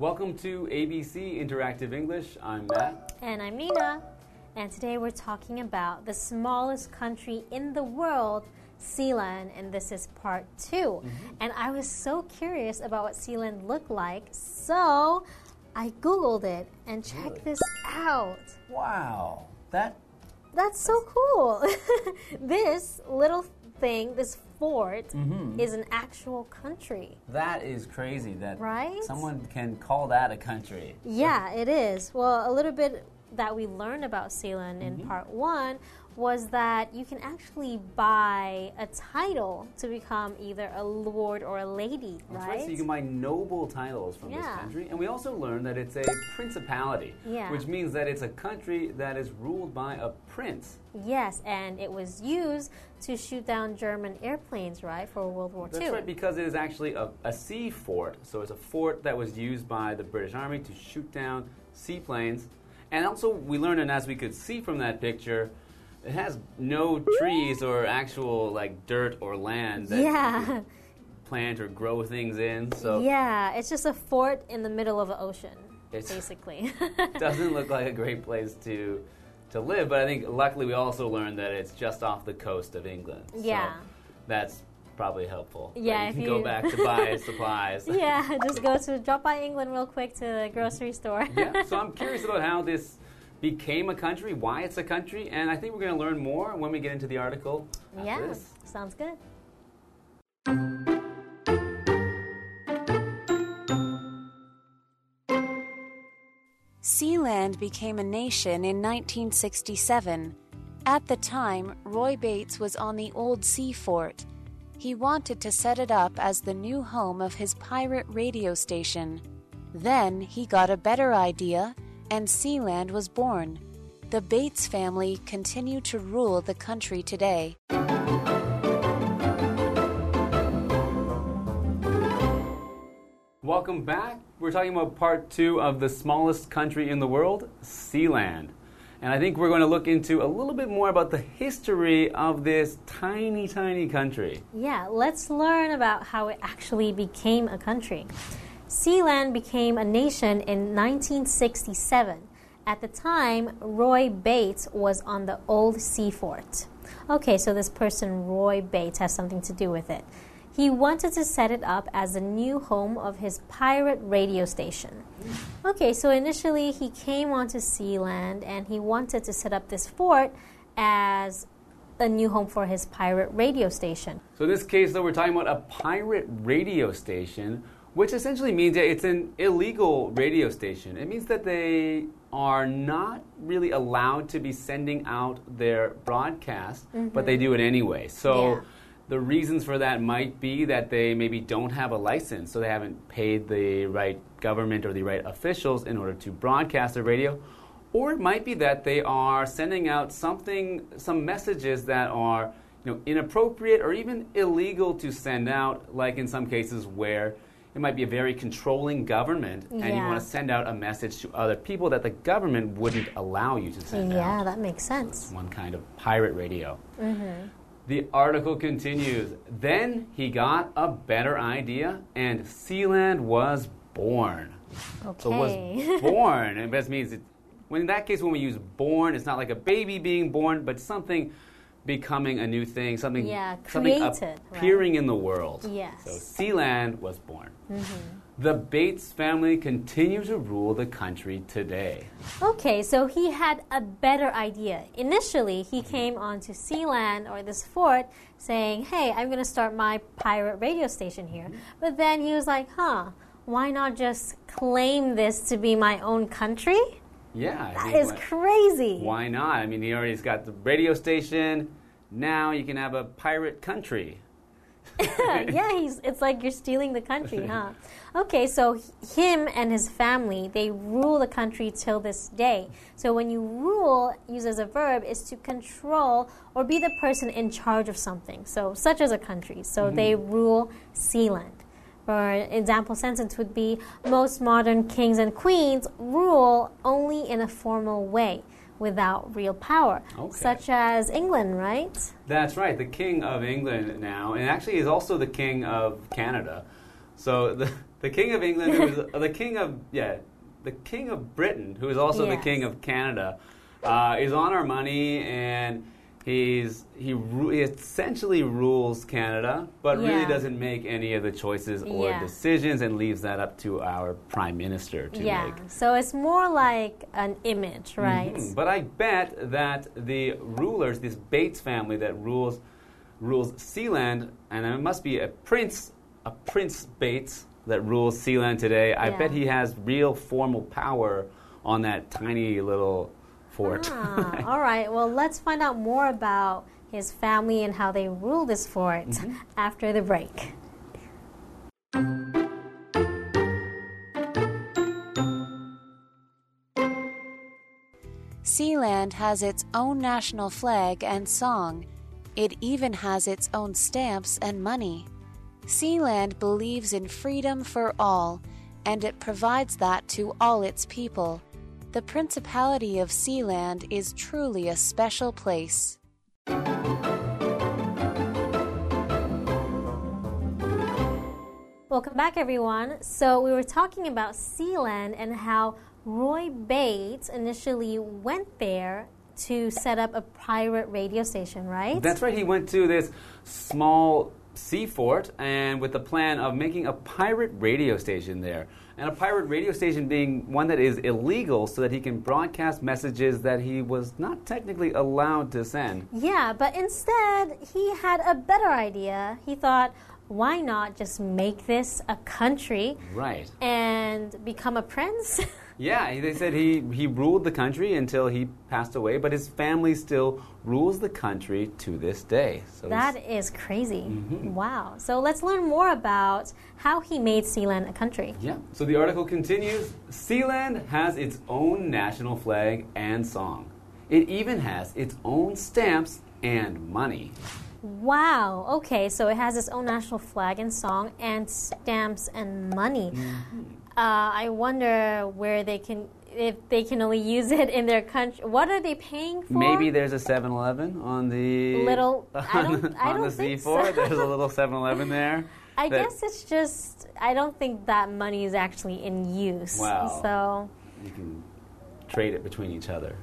Welcome to ABC Interactive English. I'm Matt. And I'm Nina. And today we're talking about the smallest country in the world, Sealand, and this is part 2 Mm-hmm. And I was so curious about what Sealand looked like, so I Googled it and checked Really? this out. Wow, that That's so cool. this little thing, this fort, Mm-hmm. is an actual country. that is crazy. That Right? someone can call that a country. Yeah, it is. Well, a little bit that we learned about Mm-hmm. in part one was that you can actually buy a title to become either a lord or a lady, That's right? So you can buy noble titles from this Yeah. country, and we also learned that it's a principality, Yeah. which means that it's a country that is ruled by a prince. yes, and it was used to shoot down German airplanes, right, for World War That's II. right, because it is actually a, a sea fort. So it's a fort that was used by the British Army to shoot down seaplanes. And also, we learned, and as we could see from that picture, it has no trees or actual like dirt or land that you could plant or grow things in. So yeah, it's just a fort in the middle of the ocean, It's- basically. doesn't look like a great place to to live. But I think luckily we also learned that it's just off the coast of England. So Yeah. that's probably helpful. that Yeah, you if can go back to buy supplies. yeah, just go to drop by England real quick to the grocery store. yeah, so I'm curious about how this became a country, why it's a country, and I think we're going to learn more when we get into the article. after Yeah, this. sounds good. Sealand became a nation in 1967. At the time, Roy Bates was on the old sea fort. He wanted to set it up as the new home of his pirate radio station. Then he got a better idea, and Sealand was born. The Bates family continue to rule the country today. Welcome back. We're talking about part two of the smallest country in the world, Sealand. And I think we're going to look into a little bit more about the history of this tiny, tiny country. Yeah, let's learn about how it actually became a country. Sealand became a nation in 1967. At the time, Roy Bates was on the old sea fort. Okay, so this person, Roy Bates, has something to do with it. He wanted to set it up as a new home of his pirate radio station. Okay, so initially he came onto Sealand and he wanted to set up this fort as a new home for his pirate radio station. So in this case, though, we're talking about a pirate radio station, which essentially means that it's an illegal radio station. It means that they are not really allowed to be sending out their broadcast, but they mm-hmm. do it anyway. So Yeah. The reasons for that might be that they maybe don't have a license, so they haven't paid the right government or the right officials in order to broadcast their radio. Or it might be that they are sending out something, some messages that are you know, inappropriate or even illegal to send out, like in some cases where it might be a very controlling government and you want to send out a message to other people that the government wouldn't allow you to send Yeah, out. Yeah, that makes sense. One kind of pirate radio. Mm-hmm. The article continues. Then he got a better idea, and Sealand was born. Okay. So was born, and that means it, when in that case when we use born, it's not like a baby being born, but something becoming a new thing, something Yeah, something created, right? appearing in the world. Yes. So Sealand was born. Mm-hmm. The Bates family continue to rule the country today. Okay, so he had a better idea. Initially, he mm-hmm. came onto Sealand or this fort saying, Hey, I'm going to start my pirate radio station here. Mm-hmm. But then he was like, Huh, why not just claim this to be my own country? Yeah, I That is why- crazy. Why not? I mean, he already's got the radio station. Now you can have a pirate country. yeah, he's, it's like you're stealing the country, huh? Okay, so him and his family, they rule the country till this day. So when you rule, use as a verb, is to control or be the person in charge of something. So such as a country. So mm-hmm. they rule Sealand. For example sentence would be most modern kings and queens rule only in a formal way without real power. Okay. Such as England, right? That's right, the King of England now, and actually is also the King of Canada. So the, the King of England, who is the King of yeah, the King of Britain, who is also the King of Canada, uh, is on our money, and he's he, he essentially rules Canada, but really doesn't make any of the choices or Yeah. decisions, and leaves that up to our Prime Minister to yeah. make. So it's more like an image, right? Mhm. But I bet that the rulers, this Bates family that rules rules Sealand, and it must be a prince, a Prince Bates that rules Sealand today. I Yeah. bet he has real formal power on that tiny little fort. Ah, all right. Well, let's find out more about his family and how they rule this fort Mm-hmm. after the break. Sealand has its own national flag and song. It even has its own stamps and money. Sealand believes in freedom for all, and it provides that to all its people. The Principality of Sealand is truly a special place. Welcome back, everyone. So we were talking about Sealand and how Roy Bates initially went there to set up a pirate radio station, right? That's right. He went to this small sea fort and with the plan of making a pirate radio station there. And a pirate radio station being one that is illegal so that he can broadcast messages that he was not technically allowed to send. Yeah, but instead, he had a better idea. He thought, why not just make this a country Right. and become a prince? Yeah, they said he, he ruled the country until he passed away, but his family still rules the country to this day. So that is crazy. Mm-hmm. Wow. So let's learn more about how he made Sealand a country. Yeah. So the article continues Sealand has its own national flag and song. It even has its own stamps and money. Wow. Okay, so it has its own national flag and song and stamps and money. Mm-hmm. Uh, I wonder where they can, if they can only use it in their country. What are they paying for? Maybe there's a 7 Eleven on the. Little- I on, don't- the- I on don't the think C4. so. There's a little 7 Eleven there. I guess it's just, I don't think that money is actually in use. Wow. So, You can trade it between each other.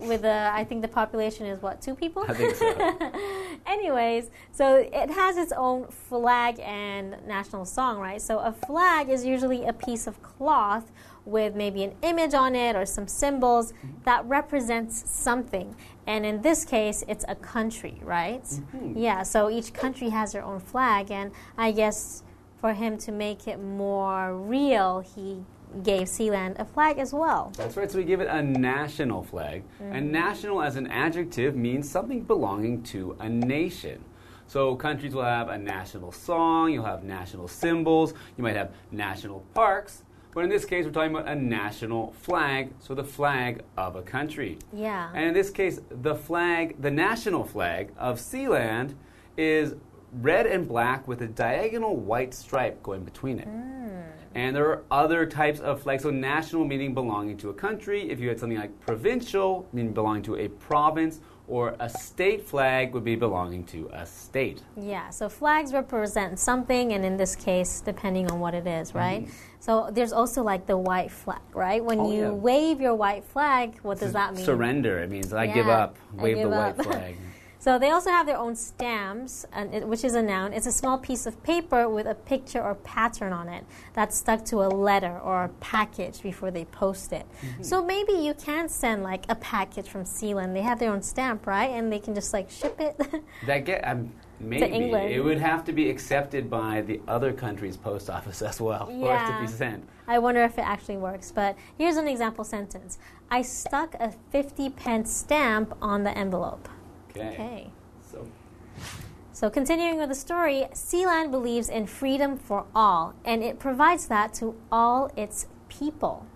with the, I think the population is what, two people? I think so. Anyways, so it has its own flag and national song, right? So a flag is usually a piece of cloth with maybe an image on it or some symbols that represents something. And in this case, it's a country, right? Mm-hmm. Yeah, so each country has their own flag, and I guess for him to make it more real, he gave Sealand a flag as well. That's right, so we give it a national flag. And mm-hmm. national as an adjective means something belonging to a nation. So countries will have a national song, you'll have national symbols, you might have national parks. But in this case, we're talking about a national flag, so the flag of a country. Yeah. And in this case, the flag, the national flag of Sealand is red and black with a diagonal white stripe going between it. And there are other types of flags. So national meaning belonging to a country. If you had something like provincial, meaning belonging to a province, or a state flag would be belonging to a state. Yeah, so flags represent something, and in this case, depending on what it is, right? So there's also like the white flag, right? When Mm-hmm. Oh, you yeah. wave your white flag, what does that mean? Surrender. It means I give Yeah, up. I Wave the give white flag. So they also have their own stamps, and it, which is a noun. It's a small piece of paper with a picture or pattern on it that's stuck to a letter or a package before they post it. Mm-hmm. So maybe you can send like a package from Sealand. They have their own stamp, right? And they can just like ship it. That get um, maybe it would have to be accepted by the other country's post office as well for it to be sent. I wonder if it actually works. But here's an example sentence I stuck a 50 pence stamp on the envelope. Okay. Okay. So So, continuing with the story, Sealand believes in freedom for all, and it provides that to all its people.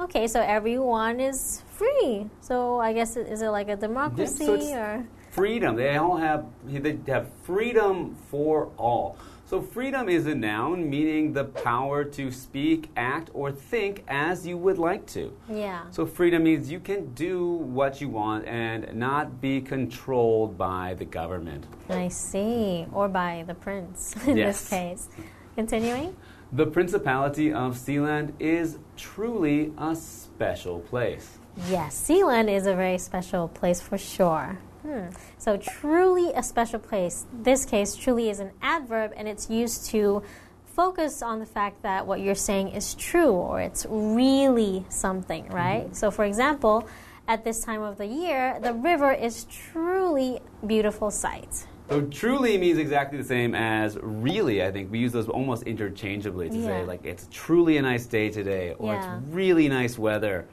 Okay, so everyone is free. So, I guess, is it like a democracy it's- or? freedom. They all have they have freedom for all. So freedom is a noun meaning the power to speak, act, or think as you would like to. Yeah. So freedom means you can do what you want and not be controlled by the government. I see. Or by the prince in Yes. this case. Continuing? The Principality of Sealand is truly a special place. Yes, Sealand is a very special place for sure. Hmm. So, truly a special place. This case, truly is an adverb and it's used to focus on the fact that what you're saying is true or it's really something, right? Mm -hmm. So, for example, at this time of the year, the river is truly beautiful sight. So truly means exactly the same as really. I think we use those almost interchangeably to yeah. say like it's truly a nice day today, or yeah. it's really nice weather,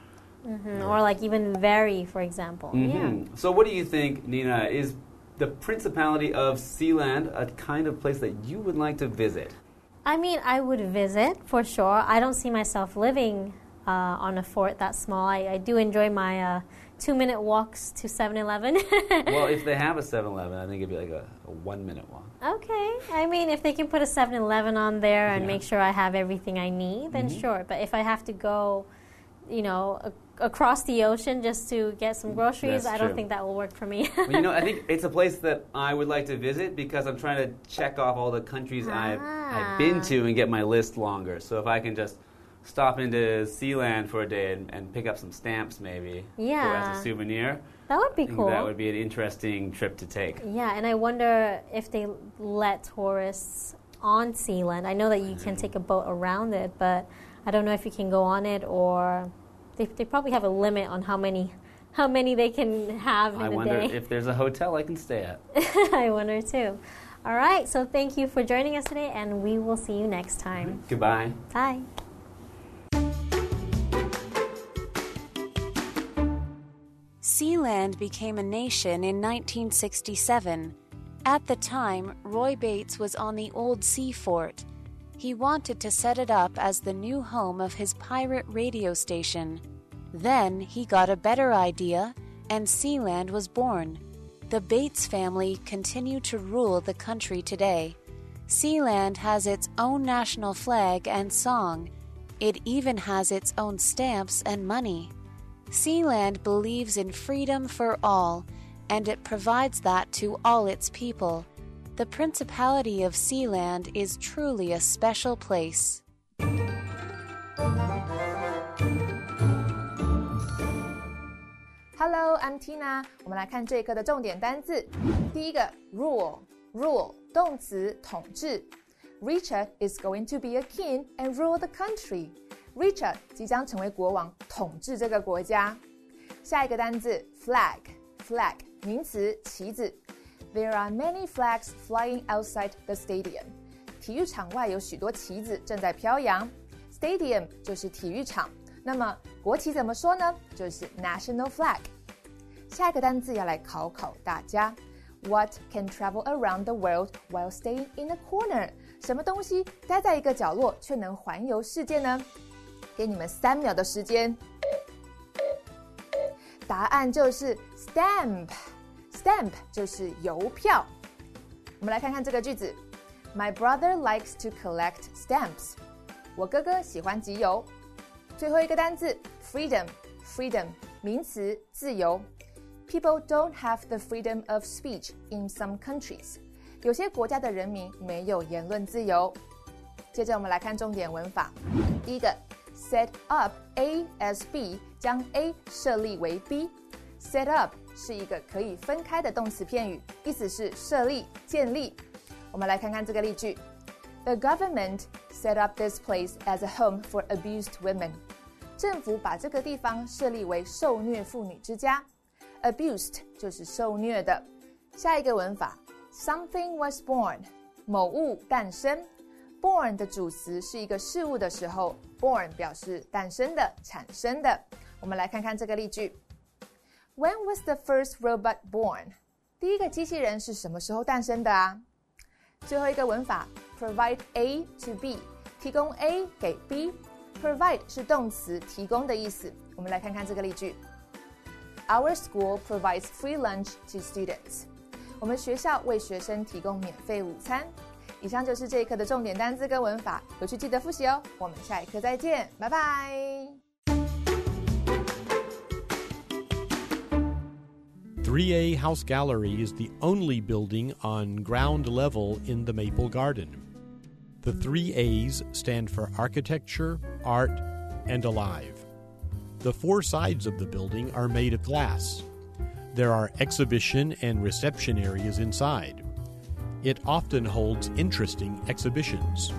mm-hmm. or like even very, for example. Mm-hmm. Yeah. So what do you think, Nina? Is the Principality of Sealand a kind of place that you would like to visit? I mean, I would visit for sure. I don't see myself living uh, on a fort that small. I, I do enjoy my. Uh, two minute walks to 7 Eleven. well, if they have a 7 Eleven, I think it'd be like a, a, one minute walk. Okay. I mean, if they can put a 7 Eleven on there and yeah. make sure I have everything I need, then mm-hmm. sure. But if I have to go, you know, a- across the ocean just to get some groceries, That's I don't true. think that will work for me. well, you know, I think it's a place that I would like to visit because I'm trying to check off all the countries ah. I've, I've been to and get my list longer. So if I can just stop into Sealand for a day and, and pick up some stamps maybe yeah. as a souvenir. That would be cool. That would be an interesting trip to take. Yeah, and I wonder if they let tourists on Sealand. I know that you can take a boat around it, but I don't know if you can go on it or they, they probably have a limit on how many how many they can have in I a wonder day. if there's a hotel I can stay at. I wonder too. All right, so thank you for joining us today, and we will see you next time. Mm-hmm. Goodbye. Bye. Sealand became a nation in 1967. At the time, Roy Bates was on the old sea fort. He wanted to set it up as the new home of his pirate radio station. Then he got a better idea, and Sealand was born. The Bates family continue to rule the country today. Sealand has its own national flag and song. It even has its own stamps and money. Sealand believes in freedom for all, and it provides that to all its people. The Principality of Sealand is truly a special place. Hello, I'm Tina。我们来看这一课的重点单字。第一个，rule，rule 动词，统治。Richard is going to be a king and rule the country. Richard 即将成为国王，统治这个国家。下一个单字 flag，flag 名词，旗子。 There are many flags flying outside the stadium。体育场外有许多旗子正在飘扬。Stadium 就是体育场。那么国旗怎么说呢？就是 national flag。下一个单字要来考考大家：What can travel around the world while staying in a corner？什么东西待在一个角落却能环游世界呢？给你们三秒的时间，答案就是 stamp，stamp 就是邮票。我们来看看这个句子：My brother likes to collect stamps。我哥哥喜欢集邮。最后一个单词 freedom，freedom 名词，自由。People don't have the freedom of speech in some countries。有些国家的人民没有言论自由。接着我们来看重点文法，第一个。Set up A as B，将 A 设立为 B。Set up 是一个可以分开的动词片语，意思是设立、建立。我们来看看这个例句：The government set up this place as a home for abused women。政府把这个地方设立为受虐妇女之家。Abused 就是受虐的。下一个文法：Something was born，某物诞生。Born 的主词是一个事物的时候，born 表示诞生的、产生的。我们来看看这个例句：When was the first robot born？第一个机器人是什么时候诞生的啊？最后一个文法：provide A to B，提供 A 给 B。Provide 是动词，提供的意思。我们来看看这个例句：Our school provides free lunch to students。我们学校为学生提供免费午餐。以上就是这一课的重点单词跟文法，回去记得复习哦。我们下一课再见，拜拜。3A House Gallery is the only building on ground level in the Maple Garden. The three A's stand for architecture, art, and alive. The four sides of the building are made of glass. There are exhibition and reception areas inside. It often holds interesting exhibitions.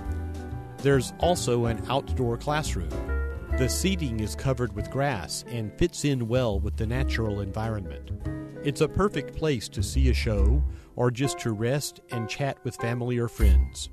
There's also an outdoor classroom. The seating is covered with grass and fits in well with the natural environment. It's a perfect place to see a show or just to rest and chat with family or friends.